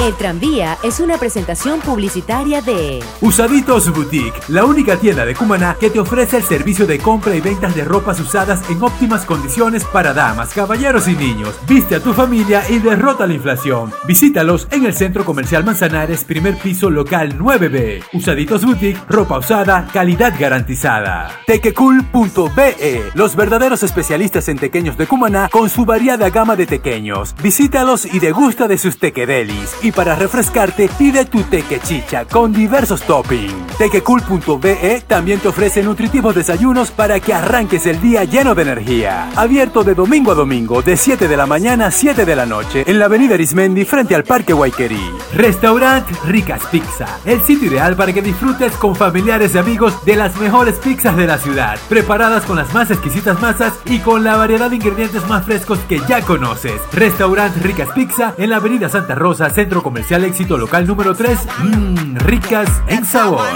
El tranvía es una presentación publicitaria de Usaditos Boutique, la única tienda de Cumaná que te ofrece el servicio de compra y ventas de ropas usadas en óptimas condiciones para damas, caballeros y niños. Viste a tu familia y derrota la inflación. Visítalos en el Centro Comercial Manzanares, primer piso local 9B. Usaditos Boutique, ropa usada, calidad garantizada. Tequecool.be, los verdaderos especialistas en tequeños de Cumaná con su variada gama de tequeños. Visítalos y degusta de sus tequedelis. Para refrescarte, pide tu teque chicha con diversos toppings. Tequecool.be también te ofrece nutritivos desayunos para que arranques el día lleno de energía. Abierto de domingo a domingo, de 7 de la mañana a 7 de la noche, en la avenida Arismendi frente al Parque Guayquerí. Restaurant Ricas Pizza, el sitio ideal para que disfrutes con familiares y amigos de las mejores pizzas de la ciudad, preparadas con las más exquisitas masas y con la variedad de ingredientes más frescos que ya conoces. Restaurant Ricas Pizza en la avenida Santa Rosa, Centro Comercial Éxito Local número 3, mmm, ricas en sabor.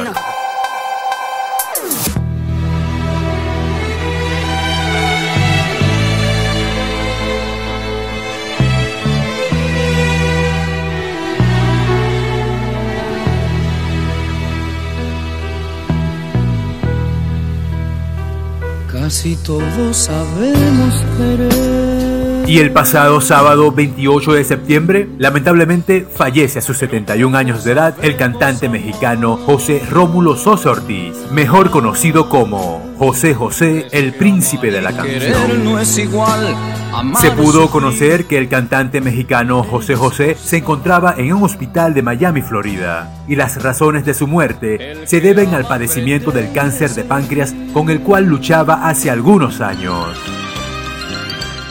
Casi todos sabemos querer. Y el pasado sábado 28 de septiembre, lamentablemente fallece a sus 71 años de edad el cantante mexicano José Rómulo Sosa Ortiz, mejor conocido como José José, el príncipe de la canción. No es igual, Se pudo conocer que el cantante mexicano José José se encontraba en un hospital de Miami, Florida, y las razones de su muerte se deben al padecimiento del cáncer de páncreas con el cual luchaba hace algunos años.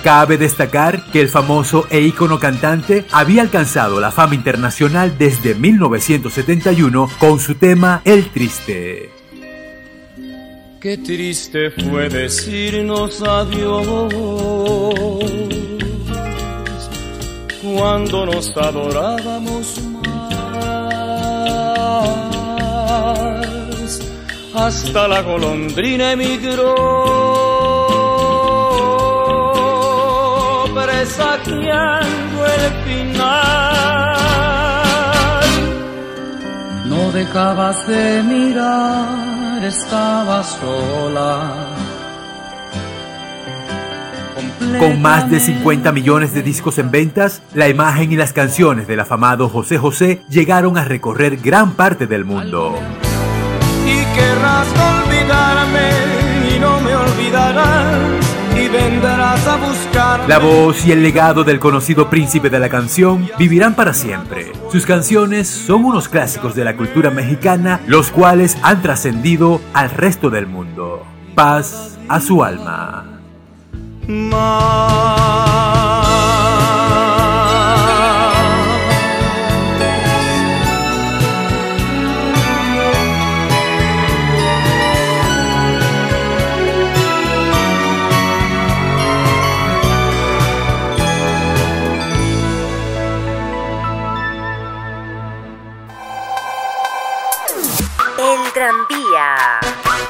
Cabe destacar que el famoso e ícono cantante había alcanzado la fama internacional desde 1971 con su tema El Triste. Qué triste fue decirnos adiós cuando nos adorábamos más. Hasta la golondrina emigró, presagiando el final. No dejabas de mirar, estaba sola. Con más de 50 millones de discos en ventas, la imagen y las canciones del afamado José José llegaron a recorrer gran parte del mundo. y querrás olvidarme y no me olvidarás a buscar La voz y el legado del conocido príncipe de la canción vivirán para siempre. Sus canciones son unos clásicos de la cultura mexicana, los cuales han trascendido al resto del mundo. Paz a su alma. El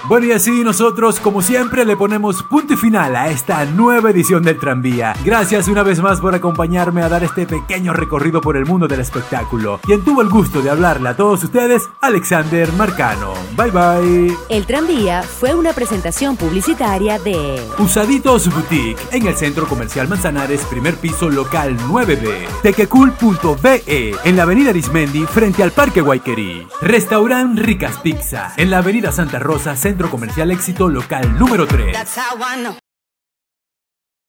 Bueno, y así nosotros, como siempre, le ponemos punto y final a esta nueva edición del tranvía. Gracias una vez más por acompañarme a dar este pequeño recorrido por el mundo del espectáculo. Quien tuvo el gusto de hablarle a todos ustedes, Alexander Marcano. Bye bye. El tranvía fue una presentación publicitaria de Usaditos Boutique en el Centro Comercial Manzanares, primer piso local 9B. Tequecool.be en la avenida Arismendi frente al Parque Guayquerí. Restaurant Ricas Pizza en la avenida Santa Rosa, Centro Comercial Éxito local número 3.